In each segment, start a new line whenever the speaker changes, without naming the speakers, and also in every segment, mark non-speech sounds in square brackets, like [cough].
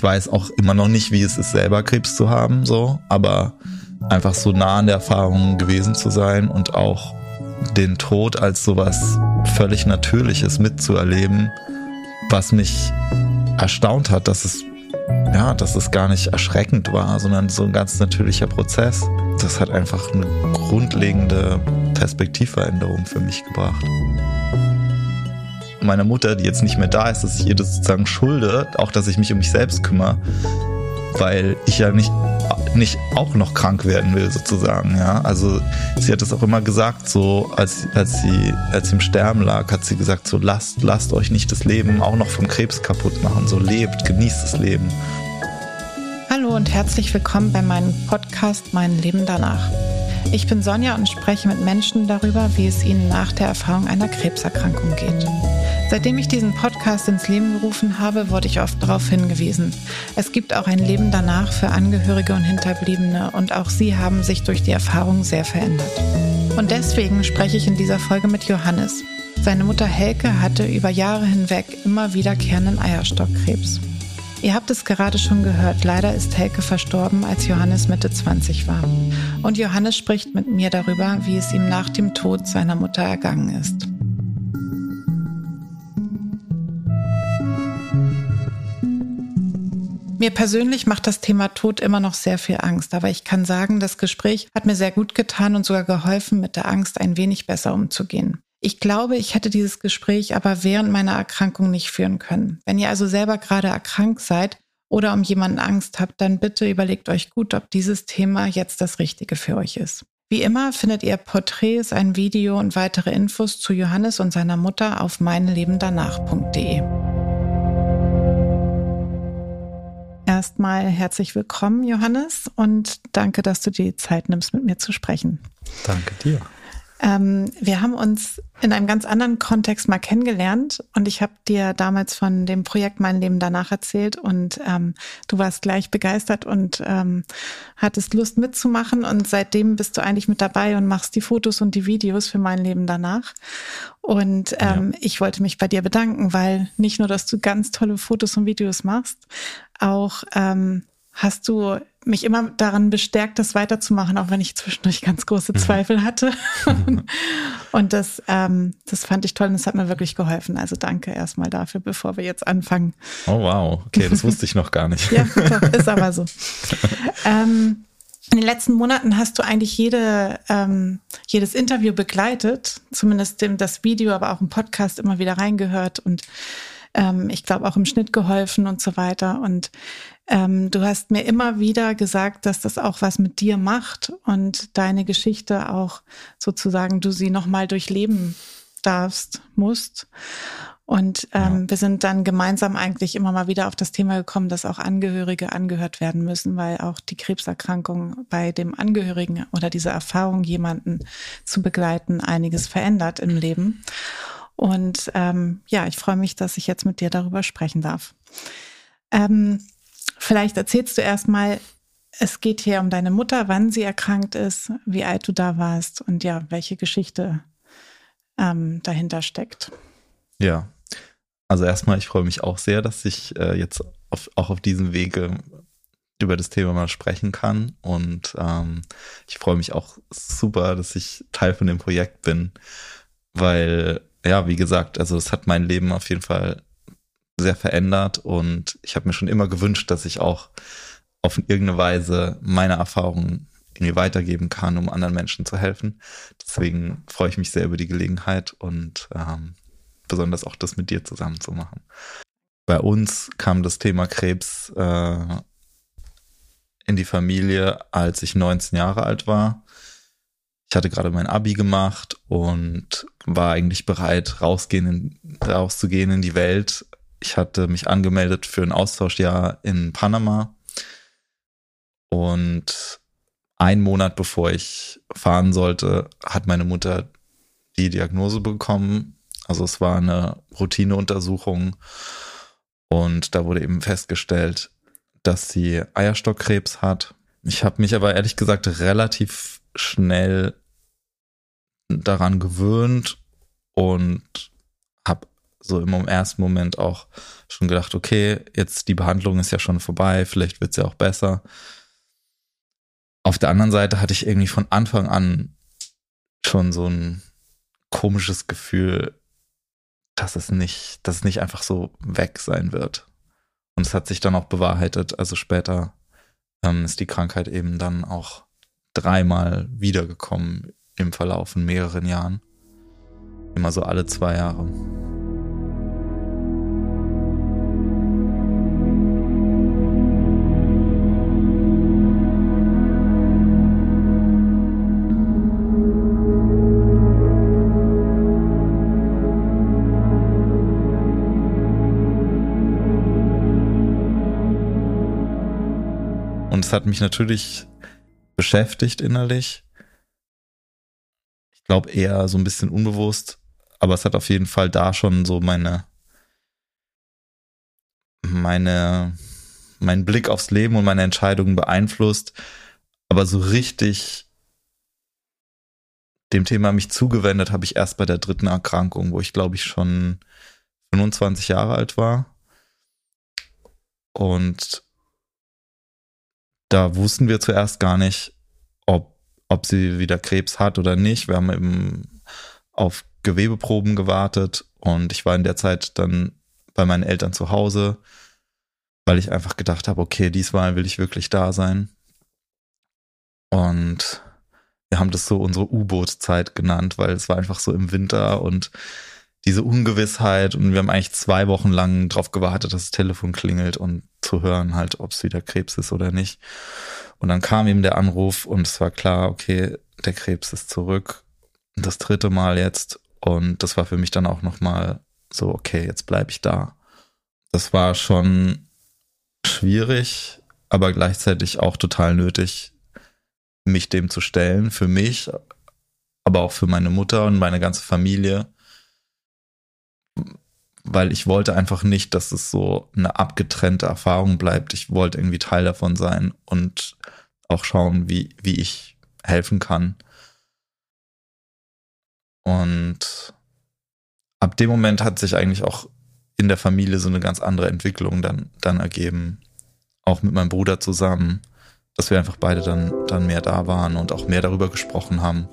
Ich weiß auch immer noch nicht, wie es ist, selber Krebs zu haben, so, aber einfach so nah an der Erfahrung gewesen zu sein und auch den Tod als sowas völlig Natürliches mitzuerleben, was mich erstaunt hat, dass es ja, dass es gar nicht erschreckend war, sondern so ein ganz natürlicher Prozess. Das hat einfach eine grundlegende Perspektivveränderung für mich gebracht. Meine Mutter, die jetzt nicht mehr da ist, dass ich ihr das sozusagen schulde, auch dass ich mich um mich selbst kümmere, weil ich ja nicht nicht auch noch krank werden will, sozusagen. Ja, also sie hat es auch immer gesagt, so als, als sie als sie im Sterben lag, hat sie gesagt, so lasst lasst euch nicht das Leben auch noch vom Krebs kaputt machen. So lebt, genießt das Leben.
Hallo und herzlich willkommen bei meinem Podcast Mein Leben danach. Ich bin Sonja und spreche mit Menschen darüber, wie es ihnen nach der Erfahrung einer Krebserkrankung geht. Seitdem ich diesen Podcast ins Leben gerufen habe, wurde ich oft darauf hingewiesen. Es gibt auch ein Leben danach für Angehörige und Hinterbliebene und auch sie haben sich durch die Erfahrung sehr verändert. Und deswegen spreche ich in dieser Folge mit Johannes. Seine Mutter Helke hatte über Jahre hinweg immer wiederkehrenden Eierstockkrebs. Ihr habt es gerade schon gehört, leider ist Helke verstorben, als Johannes Mitte 20 war. Und Johannes spricht mit mir darüber, wie es ihm nach dem Tod seiner Mutter ergangen ist. Mir persönlich macht das Thema Tod immer noch sehr viel Angst, aber ich kann sagen, das Gespräch hat mir sehr gut getan und sogar geholfen, mit der Angst ein wenig besser umzugehen. Ich glaube, ich hätte dieses Gespräch aber während meiner Erkrankung nicht führen können. Wenn ihr also selber gerade erkrankt seid oder um jemanden Angst habt, dann bitte überlegt euch gut, ob dieses Thema jetzt das Richtige für euch ist. Wie immer findet ihr Porträts, ein Video und weitere Infos zu Johannes und seiner Mutter auf meinlebendanach.de. Erstmal herzlich willkommen, Johannes, und danke, dass du dir die Zeit nimmst, mit mir zu sprechen.
Danke dir.
Ähm, wir haben uns in einem ganz anderen Kontext mal kennengelernt und ich habe dir damals von dem Projekt Mein Leben danach erzählt und ähm, du warst gleich begeistert und ähm, hattest Lust mitzumachen und seitdem bist du eigentlich mit dabei und machst die Fotos und die Videos für Mein Leben danach. Und ähm, ja. ich wollte mich bei dir bedanken, weil nicht nur, dass du ganz tolle Fotos und Videos machst, auch ähm, hast du mich immer daran bestärkt, das weiterzumachen, auch wenn ich zwischendurch ganz große mhm. Zweifel hatte. [laughs] und das, ähm, das fand ich toll und das hat mir wirklich geholfen. Also danke erstmal dafür, bevor wir jetzt anfangen.
Oh wow, okay, das wusste ich noch gar nicht. [laughs]
ja, doch, ist aber so. [laughs] ähm, in den letzten Monaten hast du eigentlich jede, ähm, jedes Interview begleitet, zumindest dem, das Video, aber auch im Podcast immer wieder reingehört und ähm, ich glaube auch im Schnitt geholfen und so weiter. Und ähm, du hast mir immer wieder gesagt, dass das auch was mit dir macht und deine Geschichte auch sozusagen du sie nochmal durchleben darfst, musst. Und ähm, ja. wir sind dann gemeinsam eigentlich immer mal wieder auf das Thema gekommen, dass auch Angehörige angehört werden müssen, weil auch die Krebserkrankung bei dem Angehörigen oder diese Erfahrung, jemanden zu begleiten, einiges verändert im Leben. Und ähm, ja, ich freue mich, dass ich jetzt mit dir darüber sprechen darf. Ähm, vielleicht erzählst du erstmal, es geht hier um deine Mutter, wann sie erkrankt ist, wie alt du da warst und ja, welche Geschichte ähm, dahinter steckt.
Ja, also erstmal, ich freue mich auch sehr, dass ich äh, jetzt auf, auch auf diesem Wege über das Thema mal sprechen kann. Und ähm, ich freue mich auch super, dass ich Teil von dem Projekt bin, weil ja, wie gesagt, also es hat mein Leben auf jeden Fall sehr verändert und ich habe mir schon immer gewünscht, dass ich auch auf irgendeine Weise meine Erfahrungen irgendwie weitergeben kann, um anderen Menschen zu helfen. Deswegen freue ich mich sehr über die Gelegenheit und ähm, besonders auch das mit dir zusammen zu machen. Bei uns kam das Thema Krebs äh, in die Familie, als ich 19 Jahre alt war. Ich hatte gerade mein Abi gemacht und war eigentlich bereit, rausgehen in, rauszugehen in die Welt. Ich hatte mich angemeldet für ein Austauschjahr in Panama. Und ein Monat bevor ich fahren sollte, hat meine Mutter die Diagnose bekommen. Also es war eine Routineuntersuchung und da wurde eben festgestellt, dass sie Eierstockkrebs hat. Ich habe mich aber ehrlich gesagt relativ schnell daran gewöhnt und habe so im ersten Moment auch schon gedacht, okay, jetzt die Behandlung ist ja schon vorbei, vielleicht wird es ja auch besser. Auf der anderen Seite hatte ich irgendwie von Anfang an schon so ein komisches Gefühl, dass es nicht, dass es nicht einfach so weg sein wird. Und es hat sich dann auch bewahrheitet. Also später ähm, ist die Krankheit eben dann auch dreimal wiedergekommen im Verlauf von mehreren Jahren. Immer so alle zwei Jahre. Hat mich natürlich beschäftigt innerlich. Ich glaube eher so ein bisschen unbewusst, aber es hat auf jeden Fall da schon so meine, meine, meinen Blick aufs Leben und meine Entscheidungen beeinflusst. Aber so richtig dem Thema mich zugewendet habe ich erst bei der dritten Erkrankung, wo ich glaube ich schon 25 Jahre alt war. Und da wussten wir zuerst gar nicht, ob, ob sie wieder Krebs hat oder nicht. Wir haben eben auf Gewebeproben gewartet und ich war in der Zeit dann bei meinen Eltern zu Hause, weil ich einfach gedacht habe, okay, diesmal will ich wirklich da sein. Und wir haben das so unsere U-Boot-Zeit genannt, weil es war einfach so im Winter und diese Ungewissheit und wir haben eigentlich zwei Wochen lang drauf gewartet, dass das Telefon klingelt und zu hören halt, ob es wieder Krebs ist oder nicht. Und dann kam ihm der Anruf und es war klar, okay, der Krebs ist zurück. Das dritte Mal jetzt und das war für mich dann auch nochmal so, okay, jetzt bleibe ich da. Das war schon schwierig, aber gleichzeitig auch total nötig, mich dem zu stellen, für mich, aber auch für meine Mutter und meine ganze Familie weil ich wollte einfach nicht, dass es so eine abgetrennte Erfahrung bleibt. Ich wollte irgendwie Teil davon sein und auch schauen, wie, wie ich helfen kann. Und ab dem Moment hat sich eigentlich auch in der Familie so eine ganz andere Entwicklung dann, dann ergeben. Auch mit meinem Bruder zusammen, dass wir einfach beide dann, dann mehr da waren und auch mehr darüber gesprochen haben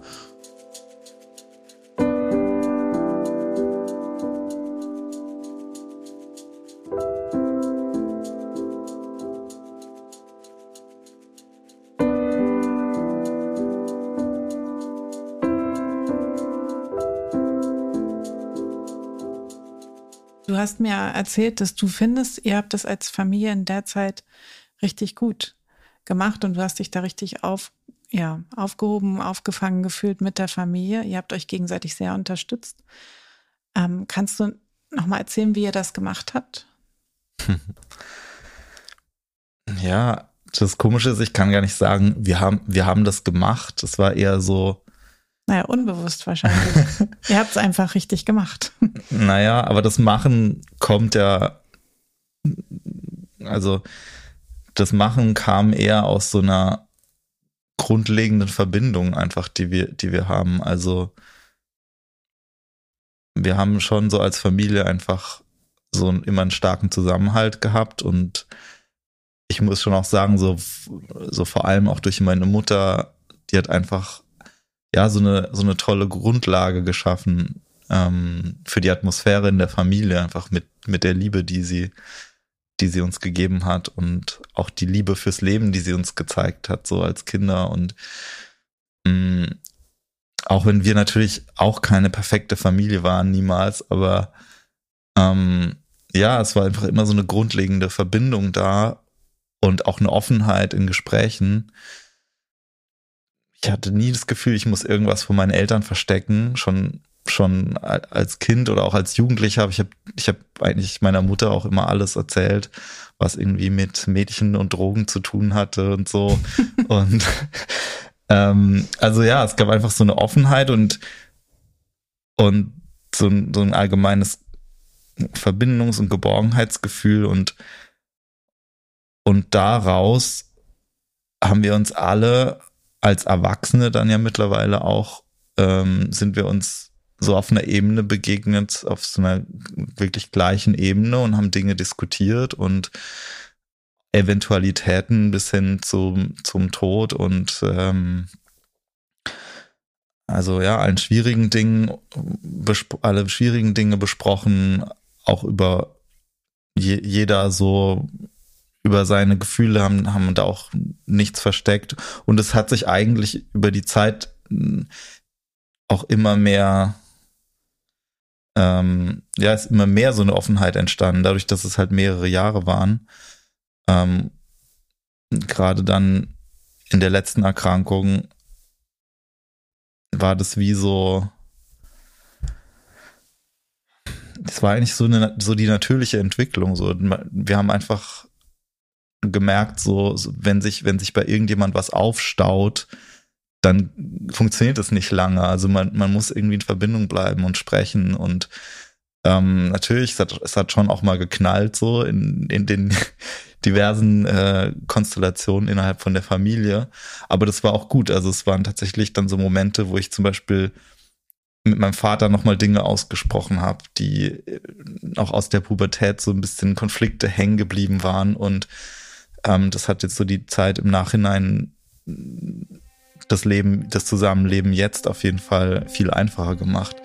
hast mir erzählt, dass du findest, ihr habt das als Familie in der Zeit richtig gut gemacht und du hast dich da richtig auf, ja, aufgehoben, aufgefangen gefühlt mit der Familie. Ihr habt euch gegenseitig sehr unterstützt. Ähm, kannst du nochmal erzählen, wie ihr das gemacht habt? [laughs]
Ja, das Komische ist, ich kann gar nicht sagen, wir haben, wir haben das gemacht. Es war eher so,
naja, unbewusst wahrscheinlich. [laughs] Ihr habt es einfach richtig gemacht.
Naja, aber das Machen kommt ja, also das Machen kam eher aus so einer grundlegenden Verbindung einfach, die wir, die wir haben. Also wir haben schon so als Familie einfach so immer einen starken Zusammenhalt gehabt und ich muss schon auch sagen, so, so vor allem auch durch meine Mutter, die hat einfach ja, so eine, so eine tolle Grundlage geschaffen ähm, für die Atmosphäre in der Familie, einfach mit, mit der Liebe, die sie, die sie uns gegeben hat und auch die Liebe fürs Leben, die sie uns gezeigt hat, so als Kinder. Und mh, mm, auch wenn wir natürlich auch keine perfekte Familie waren, niemals, aber ähm, ja, es war einfach immer so eine grundlegende Verbindung da und auch eine Offenheit in Gesprächen, ich hatte nie das Gefühl, ich muss irgendwas von meinen Eltern verstecken. Schon, schon als Kind oder auch als Jugendlicher habe ich habe ich hab eigentlich meiner Mutter auch immer alles erzählt, was irgendwie mit Mädchen und Drogen zu tun hatte und so. [laughs] und ähm, also ja, es gab einfach so eine Offenheit und und so ein, so ein allgemeines Verbindungs- und Geborgenheitsgefühl und und daraus haben wir uns alle als Erwachsene dann ja mittlerweile auch, ähm, sind wir uns so auf einer Ebene begegnet, auf so einer wirklich gleichen Ebene und haben Dinge diskutiert und Eventualitäten bis hin zum, zum Tod und ähm, also ja, allen schwierigen Dingen, alle schwierigen Dinge besprochen, auch über je, jeder so über seine Gefühle haben, haben da auch nichts versteckt. Und es hat sich eigentlich über die Zeit hm, auch immer mehr, ähm, ja, ist immer mehr so eine Offenheit entstanden, dadurch, dass es halt mehrere Jahre waren. Ähm, Gerade dann in der letzten Erkrankung war das wie so, es war eigentlich so eine, so die natürliche Entwicklung. So, wir haben einfach gemerkt, so, wenn sich, wenn sich bei irgendjemand was aufstaut, dann funktioniert es nicht lange. Also man, man muss irgendwie in Verbindung bleiben und sprechen und ähm, natürlich, es hat, es hat schon auch mal geknallt so in, in den [laughs] diversen äh, Konstellationen innerhalb von der Familie. Aber das war auch gut. Also es waren tatsächlich dann so Momente, wo ich zum Beispiel mit meinem Vater nochmal Dinge ausgesprochen habe, die äh, auch aus der Pubertät so ein bisschen Konflikte hängen geblieben waren. Und ähm, das hat jetzt so die Zeit im Nachhinein das Leben, das Zusammenleben jetzt auf jeden Fall viel einfacher gemacht.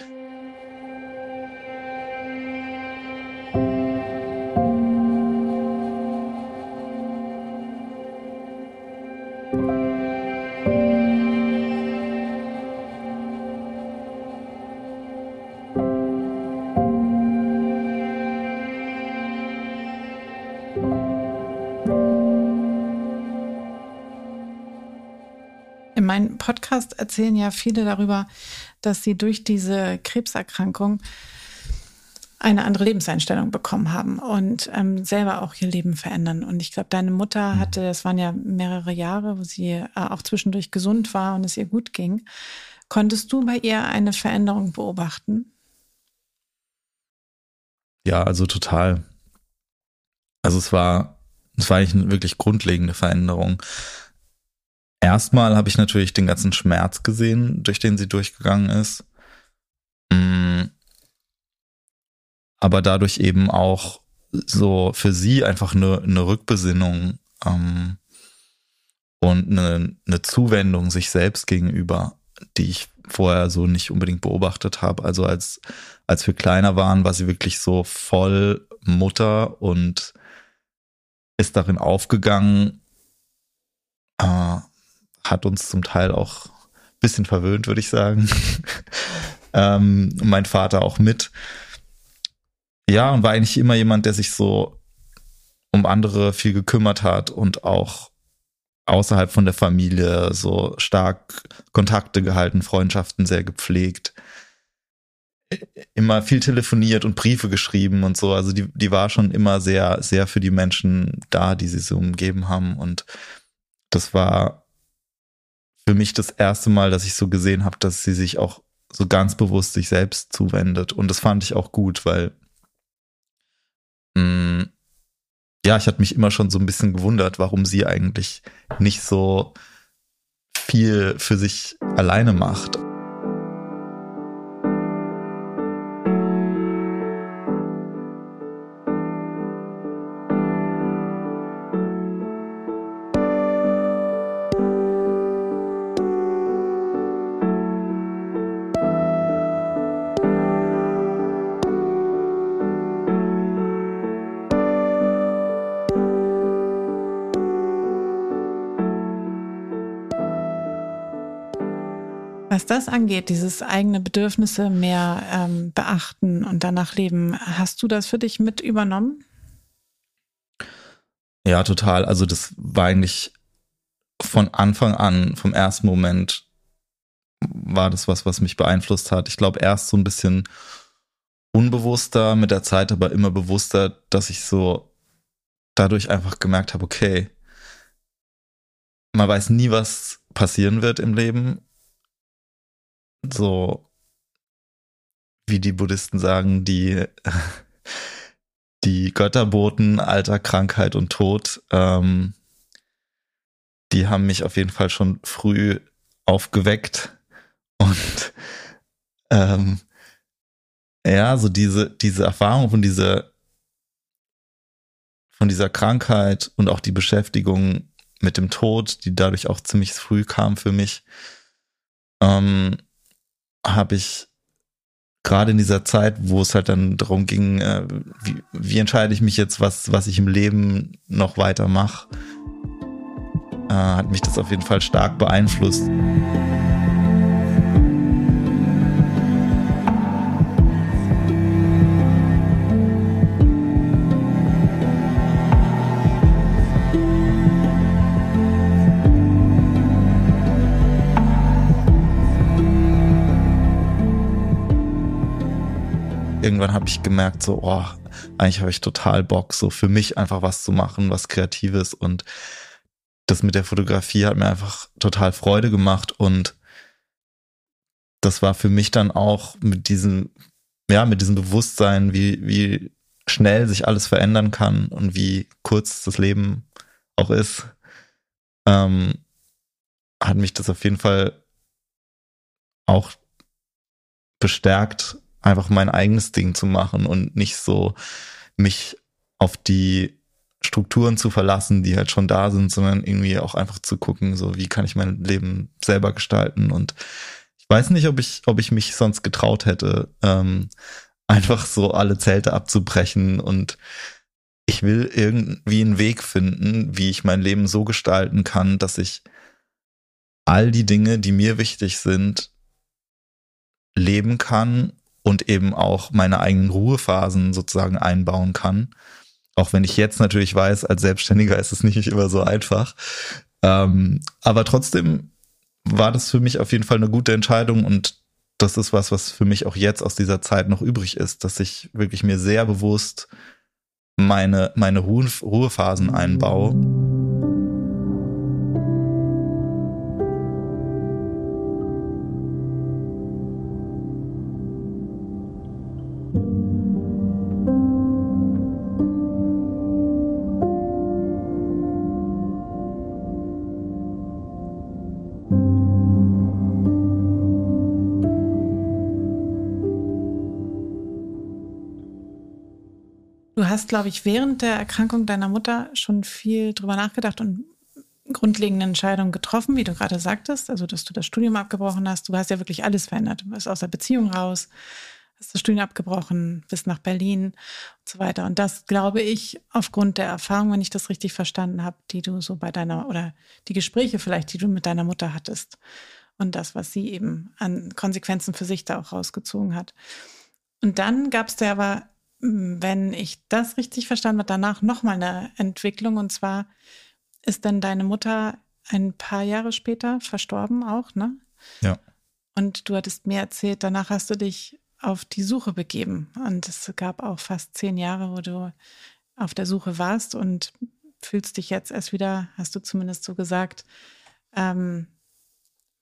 Podcast erzählen ja viele darüber, dass sie durch diese Krebserkrankung eine andere Lebenseinstellung bekommen haben und ähm, selber auch ihr Leben verändern. Und ich glaube, deine Mutter mhm. hatte, das waren ja mehrere Jahre, wo sie äh, auch zwischendurch gesund war und es ihr gut ging. Konntest du bei ihr eine Veränderung beobachten?
Ja, also total. Also es war, es war eigentlich eine wirklich grundlegende Veränderung. Erstmal habe ich natürlich den ganzen Schmerz gesehen, durch den sie durchgegangen ist. Mm. Aber dadurch eben auch so für sie einfach eine, eine Rückbesinnung ähm, und eine, eine Zuwendung sich selbst gegenüber, die ich vorher so nicht unbedingt beobachtet habe. Also als, als wir kleiner waren, war sie wirklich so voll Mutter und ist darin aufgegangen, äh, hat uns zum Teil auch ein bisschen verwöhnt, würde ich sagen. [laughs] ähm, mein Vater auch mit. Ja, und war eigentlich immer jemand, der sich so um andere viel gekümmert hat und auch außerhalb von der Familie so stark Kontakte gehalten, Freundschaften sehr gepflegt. Immer viel telefoniert und Briefe geschrieben und so. Also die, die war schon immer sehr, sehr für die Menschen da, die sie so umgeben haben. Und das war für mich das erste Mal, dass ich so gesehen habe, dass sie sich auch so ganz bewusst sich selbst zuwendet. Und das fand ich auch gut, weil mh, mm, ja, ich hatte mich immer schon so ein bisschen gewundert, warum sie eigentlich nicht so viel für sich alleine macht.
Das angeht, dieses eigene Bedürfnisse mehr ähm, beachten und danach leben, hast du das für dich mit übernommen?
Ja, total. Also das war eigentlich von Anfang an, vom ersten Moment, war das was, was mich beeinflusst hat. Ich glaube, erst so ein bisschen unbewusster, mit der Zeit aber immer bewusster, dass ich so dadurch einfach gemerkt habe, okay, man weiß nie, was passieren wird im Leben so, wie die Buddhisten sagen, die, die Götterboten, Alter, Krankheit und Tod, ähm, die haben mich auf jeden Fall schon früh aufgeweckt. Und ähm, ja, so diese, diese Erfahrung von dieser, von dieser Krankheit und auch die Beschäftigung mit dem Tod, die dadurch auch ziemlich früh kam für mich, ähm, habe ich gerade in dieser Zeit, wo es halt dann darum ging, äh, wie, wie entscheide ich mich jetzt, was, was ich im Leben noch weiter mache, äh, hat mich das auf jeden Fall stark beeinflusst. Irgendwann habe ich gemerkt, so, oh, eigentlich habe ich total Bock, so für mich einfach was zu machen, was Kreatives. Und das mit der Fotografie hat mir einfach total Freude gemacht. Und das war für mich dann auch mit diesem, ja, mit diesem Bewusstsein, wie, wie schnell sich alles verändern kann und wie kurz das Leben auch ist, ähm, hat mich das auf jeden Fall auch bestärkt, einfach mein eigenes Ding zu machen und nicht so mich auf die Strukturen zu verlassen, die halt schon da sind, sondern irgendwie auch einfach zu gucken, so wie kann ich mein Leben selber gestalten. Und ich weiß nicht, ob ich, ob ich mich sonst getraut hätte, ähm, einfach so alle Zelte abzubrechen und ich will irgendwie einen Weg finden, wie ich mein Leben so gestalten kann, dass ich all die Dinge, die mir wichtig sind, leben kann und eben auch meine eigenen Ruhephasen sozusagen einbauen kann. Auch wenn ich jetzt natürlich weiß, als Selbstständiger ist es nicht immer so einfach. Ähm, aber trotzdem war das für mich auf jeden Fall eine gute Entscheidung und das ist was, was für mich auch jetzt aus dieser Zeit noch übrig ist, dass ich wirklich mir sehr bewusst meine, meine Ruhephasen einbaue.
Hast, glaube ich, während der Erkrankung deiner Mutter schon viel drüber nachgedacht und grundlegende Entscheidungen getroffen, wie du gerade sagtest, also dass du das Studium abgebrochen hast. Du hast ja wirklich alles verändert. Du bist aus der Beziehung raus, hast das Studium abgebrochen, bist nach Berlin und so weiter. Und das glaube ich aufgrund der Erfahrung, wenn ich das richtig verstanden habe, die du so bei deiner oder die Gespräche vielleicht, die du mit deiner Mutter hattest und das, was sie eben an Konsequenzen für sich da auch rausgezogen hat. Und dann gab es da aber wenn ich das richtig verstanden habe, danach nochmal eine Entwicklung. Und zwar ist dann deine Mutter ein paar Jahre später verstorben auch, ne?
Ja.
Und du hattest mir erzählt, danach hast du dich auf die Suche begeben. Und es gab auch fast zehn Jahre, wo du auf der Suche warst und fühlst dich jetzt erst wieder, hast du zumindest so gesagt, ähm,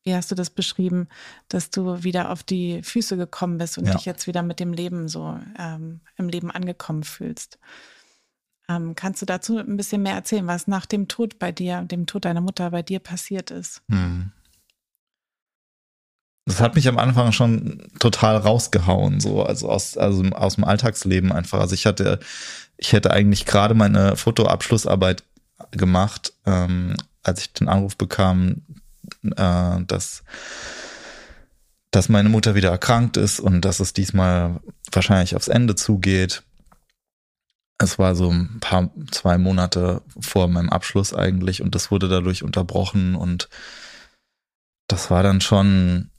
wie hast du das beschrieben, dass du wieder auf die Füße gekommen bist und ja. dich jetzt wieder mit dem Leben so ähm, im Leben angekommen fühlst. Ähm, kannst du dazu ein bisschen mehr erzählen, was nach dem Tod bei dir, dem Tod deiner Mutter bei dir passiert ist? Hm.
Das hat mich am Anfang schon total rausgehauen, so, also aus, also aus dem Alltagsleben einfach. Also ich hatte, ich hätte eigentlich gerade meine Fotoabschlussarbeit gemacht, ähm, als ich den Anruf bekam, äh, dass, dass meine Mutter wieder erkrankt ist und dass es diesmal wahrscheinlich aufs Ende zugeht. Es war so ein paar, zwei Monate vor meinem Abschluss eigentlich und das wurde dadurch unterbrochen und das war dann schon,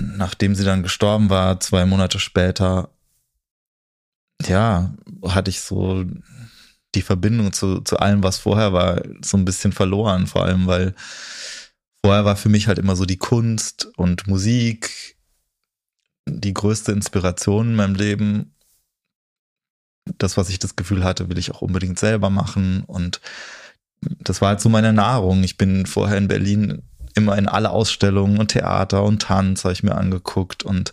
nachdem sie dann gestorben war, zwei Monate später, ja, hatte ich so die Verbindung zu, zu allem, was vorher war, so ein bisschen verloren, vor allem, weil vorher war für mich halt immer so die Kunst und Musik die größte Inspiration in meinem Leben. Das, was ich das Gefühl hatte, will ich auch unbedingt selber machen. Und das war halt so meine Nahrung. Ich bin vorher in Berlin immer in alle Ausstellungen und Theater und Tanz habe ich mir angeguckt und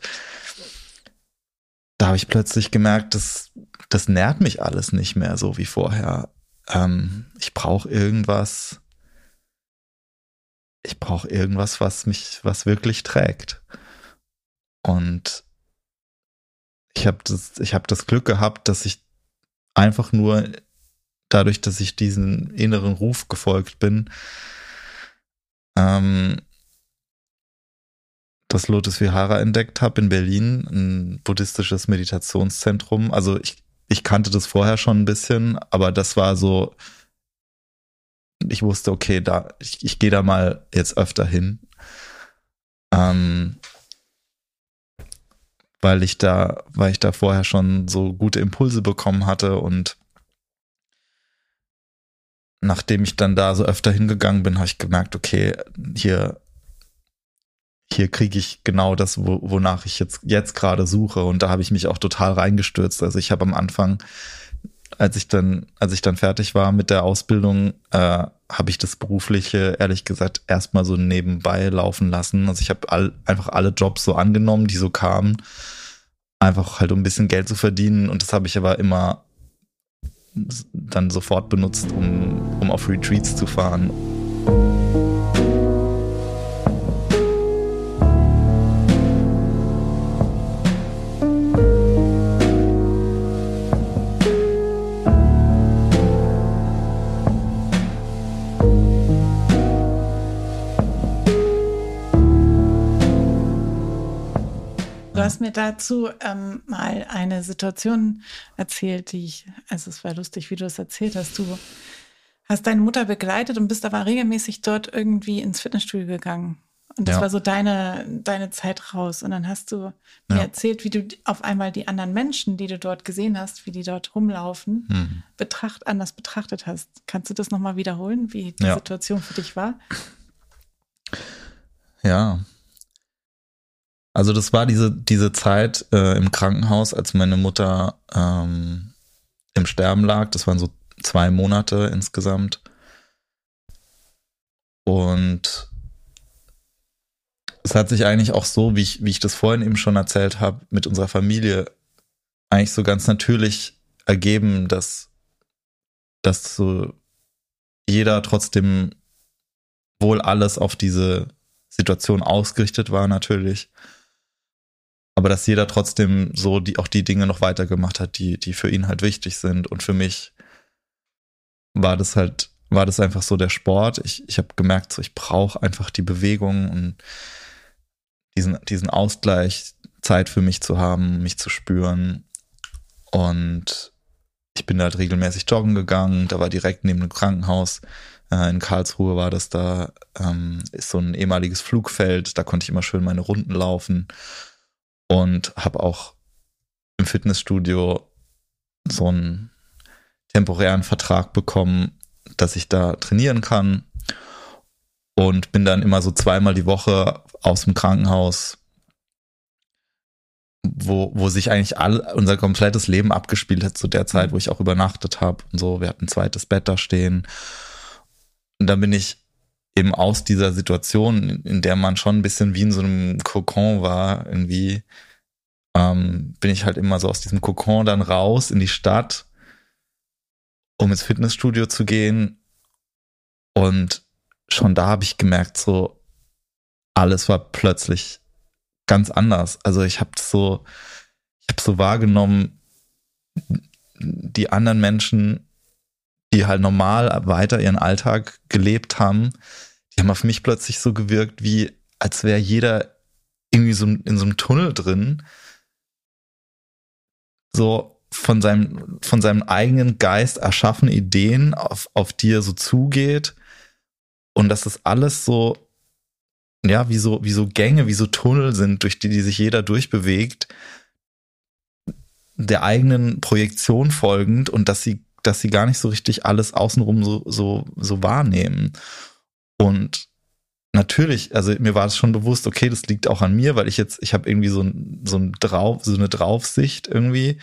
da habe ich plötzlich gemerkt, dass das nährt mich alles nicht mehr so wie vorher. Ähm, ich brauche irgendwas, ich brauche irgendwas, was mich, was wirklich trägt. Und ich habe das, ich habe das Glück gehabt, dass ich einfach nur dadurch, dass ich diesen inneren Ruf gefolgt bin, ähm, das Lotus Vihara entdeckt habe in Berlin, ein buddhistisches Meditationszentrum. Also ich, ich kannte das vorher schon ein bisschen, aber das war so, ich wusste, okay, da, ich, ich gehe da mal jetzt öfter hin. Ähm, weil ich da, weil ich da vorher schon so gute Impulse bekommen hatte und nachdem ich dann da so öfter hingegangen bin, habe ich gemerkt, okay, hier, hier kriege ich genau das, wo, wonach ich jetzt, jetzt gerade suche. Und da habe ich mich auch total reingestürzt. Also ich habe am Anfang, als ich dann, als ich dann fertig war mit der Ausbildung, äh, habe ich das berufliche, ehrlich gesagt, erstmal so nebenbei laufen lassen. Also ich habe all, einfach alle Jobs so angenommen, die so kamen. Einfach halt um ein bisschen Geld zu verdienen. Und das habe ich aber immer dann sofort benutzt, um, um auf Retreats zu fahren.
Mir dazu ähm, mal eine Situation erzählt, die ich, also es war lustig, wie du es erzählt hast. Du hast deine Mutter begleitet und bist aber regelmäßig dort irgendwie ins Fitnessstudio gegangen. Und das ja. war so deine, deine Zeit raus. Und dann hast du mir ja. erzählt, wie du auf einmal die anderen Menschen, die du dort gesehen hast, wie die dort rumlaufen, mhm. betracht, anders betrachtet hast. Kannst du das nochmal wiederholen, wie die ja. Situation für dich war?
Ja, also das war diese, diese Zeit äh, im Krankenhaus, als meine Mutter ähm, im Sterben lag. Das waren so zwei Monate insgesamt. Und es hat sich eigentlich auch so, wie ich, wie ich das vorhin eben schon erzählt habe, mit unserer Familie eigentlich so ganz natürlich ergeben, dass, dass so jeder trotzdem wohl alles auf diese Situation ausgerichtet war natürlich aber dass jeder trotzdem so die auch die Dinge noch weitergemacht hat, die die für ihn halt wichtig sind und für mich war das halt war das einfach so der Sport. Ich ich habe gemerkt, so ich brauche einfach die Bewegung und diesen diesen Ausgleich, Zeit für mich zu haben, mich zu spüren und ich bin halt regelmäßig joggen gegangen. Da war direkt neben dem Krankenhaus äh, in Karlsruhe war das da ähm, ist so ein ehemaliges Flugfeld. Da konnte ich immer schön meine Runden laufen und habe auch im Fitnessstudio so einen temporären Vertrag bekommen, dass ich da trainieren kann und bin dann immer so zweimal die Woche aus dem Krankenhaus, wo, wo sich eigentlich all, unser komplettes Leben abgespielt hat zu der Zeit, wo ich auch übernachtet habe und so. Wir hatten ein zweites Bett da stehen. Und dann bin ich eben aus dieser Situation, in der man schon ein bisschen wie in so einem Kokon war, irgendwie, ähm, bin ich halt immer so aus diesem Kokon dann raus in die Stadt, um ins Fitnessstudio zu gehen. Und schon da habe ich gemerkt, so alles war plötzlich ganz anders. Also ich habe so, ich habe so wahrgenommen, die anderen Menschen die halt normal weiter ihren Alltag gelebt haben, die haben auf mich plötzlich so gewirkt, wie als wäre jeder irgendwie so in so einem Tunnel drin, so von seinem, von seinem eigenen Geist erschaffene Ideen auf, auf die er so zugeht. Und dass das alles so, ja, wie so, wie so Gänge, wie so Tunnel sind, durch die, die sich jeder durchbewegt, der eigenen Projektion folgend und dass sie dass sie gar nicht so richtig alles außenrum so, so, so wahrnehmen. Und natürlich, also mir war es schon bewusst, okay, das liegt auch an mir, weil ich jetzt, ich habe irgendwie so so ein Drauf, so eine Draufsicht irgendwie.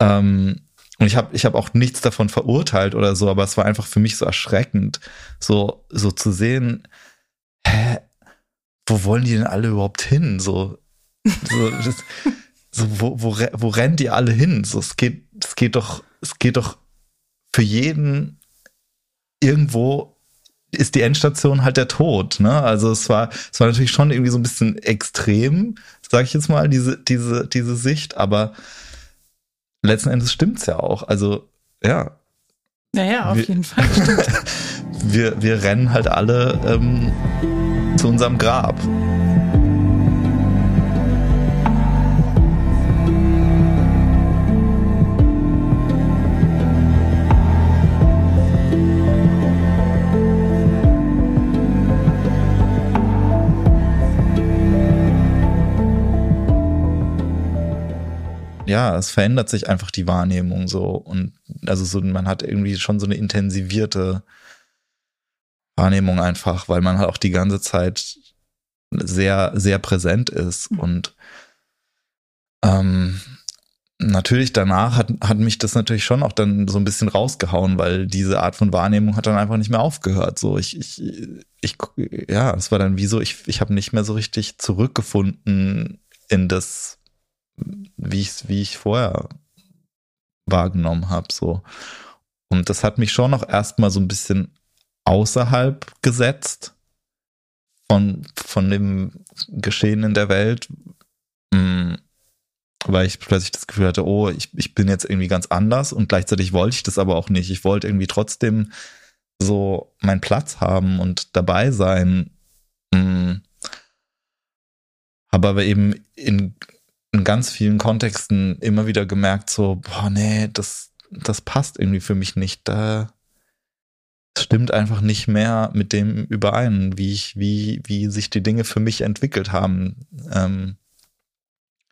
Ähm, und ich habe ich hab auch nichts davon verurteilt oder so, aber es war einfach für mich so erschreckend, so, so zu sehen, hä, wo wollen die denn alle überhaupt hin? So, so, das, [laughs] so wo, wo, wo rennen die alle hin? So, es geht, es geht doch es geht doch für jeden irgendwo ist die Endstation halt der Tod. Ne? Also es war, es war natürlich schon irgendwie so ein bisschen extrem, sage ich jetzt mal, diese, diese, diese Sicht, aber letzten Endes stimmt's ja auch. Also ja.
Naja, auf
wir,
jeden Fall. [laughs]
wir, wir rennen halt alle ähm, zu unserem Grab. Ja, es verändert sich einfach die Wahrnehmung so und also so man hat irgendwie schon so eine intensivierte Wahrnehmung einfach, weil man halt auch die ganze Zeit sehr sehr präsent ist mhm. und ähm, natürlich danach hat, hat mich das natürlich schon auch dann so ein bisschen rausgehauen, weil diese Art von Wahrnehmung hat dann einfach nicht mehr aufgehört. So, ich, ich, ich ja, es war dann wie so, ich, ich habe nicht mehr so richtig zurückgefunden in das, wie ich wie ich vorher wahrgenommen habe so und das hat mich schon noch erstmal so ein bisschen außerhalb gesetzt von von dem Geschehen in der Welt mm, weil ich plötzlich das Gefühl hatte oh ich ich bin jetzt irgendwie ganz anders und gleichzeitig wollte ich das aber auch nicht ich wollte irgendwie trotzdem so meinen Platz haben und dabei sein mm. habe aber eben in in ganz vielen Kontexten immer wieder gemerkt, so, boah, nee, das, das passt irgendwie für mich nicht. Da stimmt einfach nicht mehr mit dem überein, wie ich, wie, wie sich die Dinge für mich entwickelt haben. Ähm,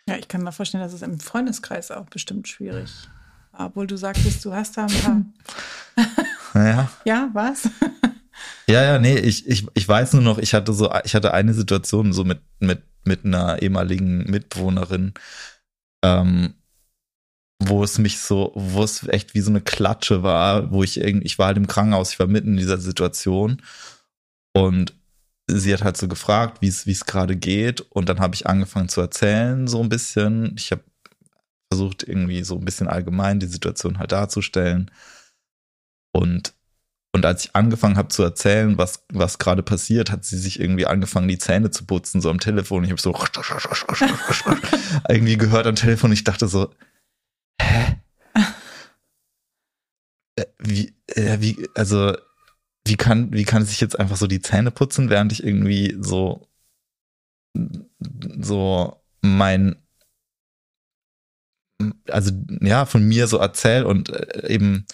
ja, ich kann mir vorstellen, dass es im Freundeskreis auch bestimmt schwierig war, obwohl du sagtest, du hast da ein paar. [laughs]
ja.
ja, was?
ja, ja, nee, ich, ich, ich weiß nur noch, ich hatte so, ich hatte eine Situation so mit, mit mit einer ehemaligen Mitbewohnerin, ähm, wo es mich so, wo es echt wie so eine Klatsche war, wo ich irgendwie, ich war halt im Krankenhaus, ich war mitten in dieser Situation und sie hat halt so gefragt, wie es wie es gerade geht und dann habe ich angefangen zu erzählen so ein bisschen. Ich habe versucht irgendwie so ein bisschen allgemein die Situation halt darzustellen und und als ich angefangen habe zu erzählen, was, was gerade passiert, hat sie sich irgendwie angefangen, die Zähne zu putzen, so am Telefon. Ich habe so [laughs] irgendwie gehört am Telefon. Ich dachte so, hä? Äh, wie, äh, wie, also, wie kann, wie kann sich jetzt einfach so die Zähne putzen, während ich irgendwie so, so mein, also, ja, von mir so erzähl und äh, eben,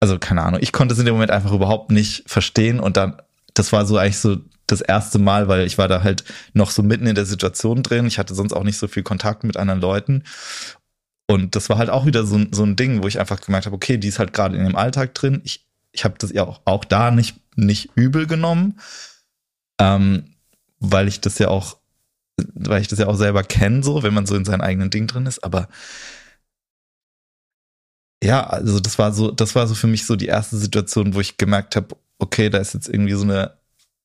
also keine Ahnung, ich konnte es in dem Moment einfach überhaupt nicht verstehen und dann, das war so eigentlich so das erste Mal, weil ich war da halt noch so mitten in der Situation drin. Ich hatte sonst auch nicht so viel Kontakt mit anderen Leuten. Und das war halt auch wieder so, so ein Ding, wo ich einfach gemerkt habe, okay, die ist halt gerade in dem Alltag drin. Ich, ich habe das ja auch, auch da nicht, nicht übel genommen, ähm, weil ich das ja auch, weil ich das ja auch selber kenne, so, wenn man so in seinem eigenen Ding drin ist. Aber ja, also das war so, das war so für mich so die erste Situation, wo ich gemerkt habe, okay, da ist jetzt irgendwie so eine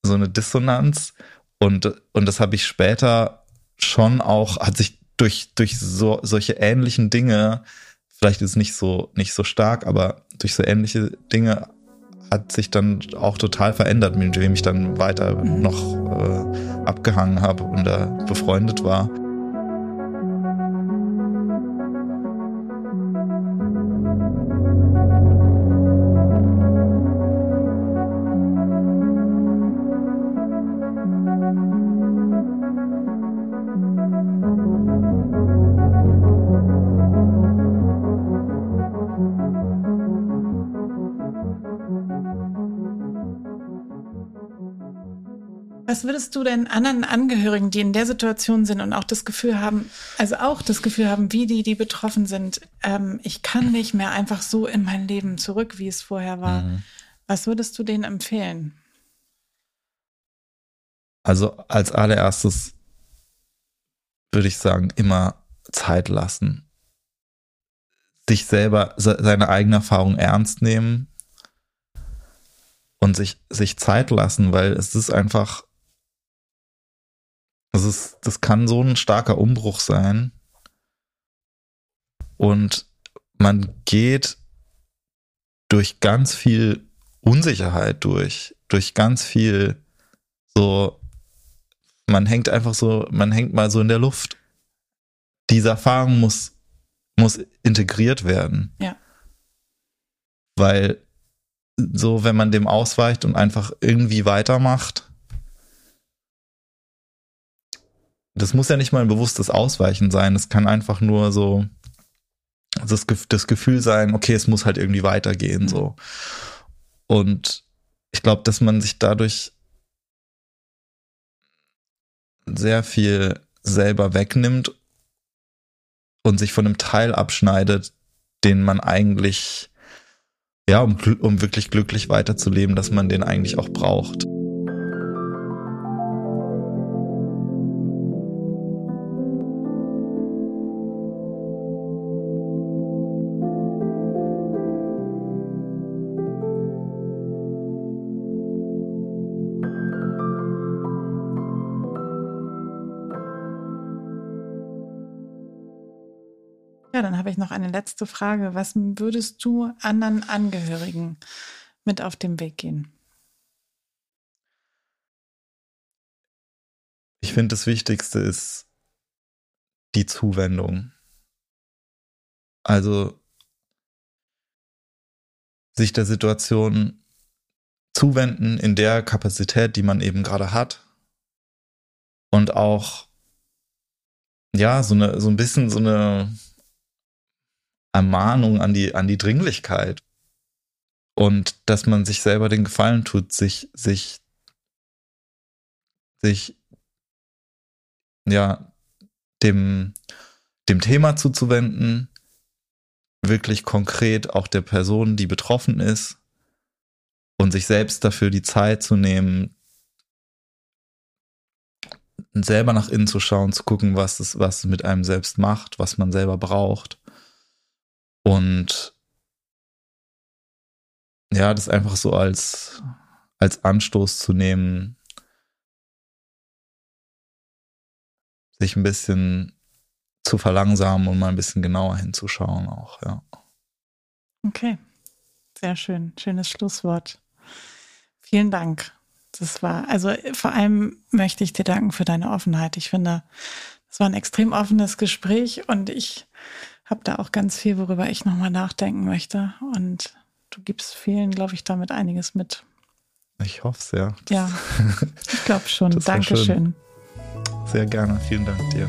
so eine Dissonanz und und das habe ich später schon auch hat sich durch durch so solche ähnlichen Dinge, vielleicht ist es nicht so nicht so stark, aber durch so ähnliche Dinge hat sich dann auch total verändert, mit wem ich dann weiter noch äh, abgehangen habe und da befreundet war.
Was würdest du denn anderen Angehörigen, die in der Situation sind und auch das Gefühl haben, also auch das Gefühl haben, wie die, die betroffen sind, ähm, ich kann nicht mehr einfach so in mein Leben zurück, wie es vorher war. Mhm. Was würdest du denen empfehlen?
Also als allererstes würde ich sagen, immer Zeit lassen. Sich selber, seine eigene Erfahrung ernst nehmen und sich, sich Zeit lassen, weil es ist einfach das, ist, das kann so ein starker Umbruch sein. Und man geht durch ganz viel Unsicherheit durch, durch ganz viel so, man hängt einfach so, man hängt mal so in der Luft. Diese Erfahrung muss, muss integriert werden.
Ja.
Weil so, wenn man dem ausweicht und einfach irgendwie weitermacht, das muss ja nicht mal ein bewusstes Ausweichen sein. Es kann einfach nur so das, das Gefühl sein, okay, es muss halt irgendwie weitergehen, mhm. so. Und ich glaube, dass man sich dadurch sehr viel selber wegnimmt und sich von einem Teil abschneidet, den man eigentlich, ja, um, um wirklich glücklich weiterzuleben, dass man den eigentlich auch braucht.
Ich noch eine letzte Frage. Was würdest du anderen Angehörigen mit auf den Weg gehen?
Ich finde, das Wichtigste ist die Zuwendung. Also sich der Situation zuwenden in der Kapazität, die man eben gerade hat. Und auch, ja, so eine, so ein bisschen so eine Ermahnung an die, an die Dringlichkeit. Und dass man sich selber den Gefallen tut, sich, sich, sich, ja, dem, dem Thema zuzuwenden, wirklich konkret auch der Person, die betroffen ist, und sich selbst dafür die Zeit zu nehmen, selber nach innen zu schauen, zu gucken, was es, was es mit einem selbst macht, was man selber braucht und ja, das einfach so als, als Anstoß zu nehmen, sich ein bisschen zu verlangsamen und mal ein bisschen genauer hinzuschauen auch, ja.
Okay, sehr schön. Schönes Schlusswort. Vielen Dank. Das war, also vor allem möchte ich dir danken für deine Offenheit. Ich finde, es war ein extrem offenes Gespräch und ich habe da auch ganz viel, worüber ich nochmal nachdenken möchte. Und du gibst vielen, glaube ich, damit einiges mit.
Ich hoffe es, ja.
Ja, [laughs] ich glaube schon. Dankeschön.
Sehr gerne. Vielen Dank dir.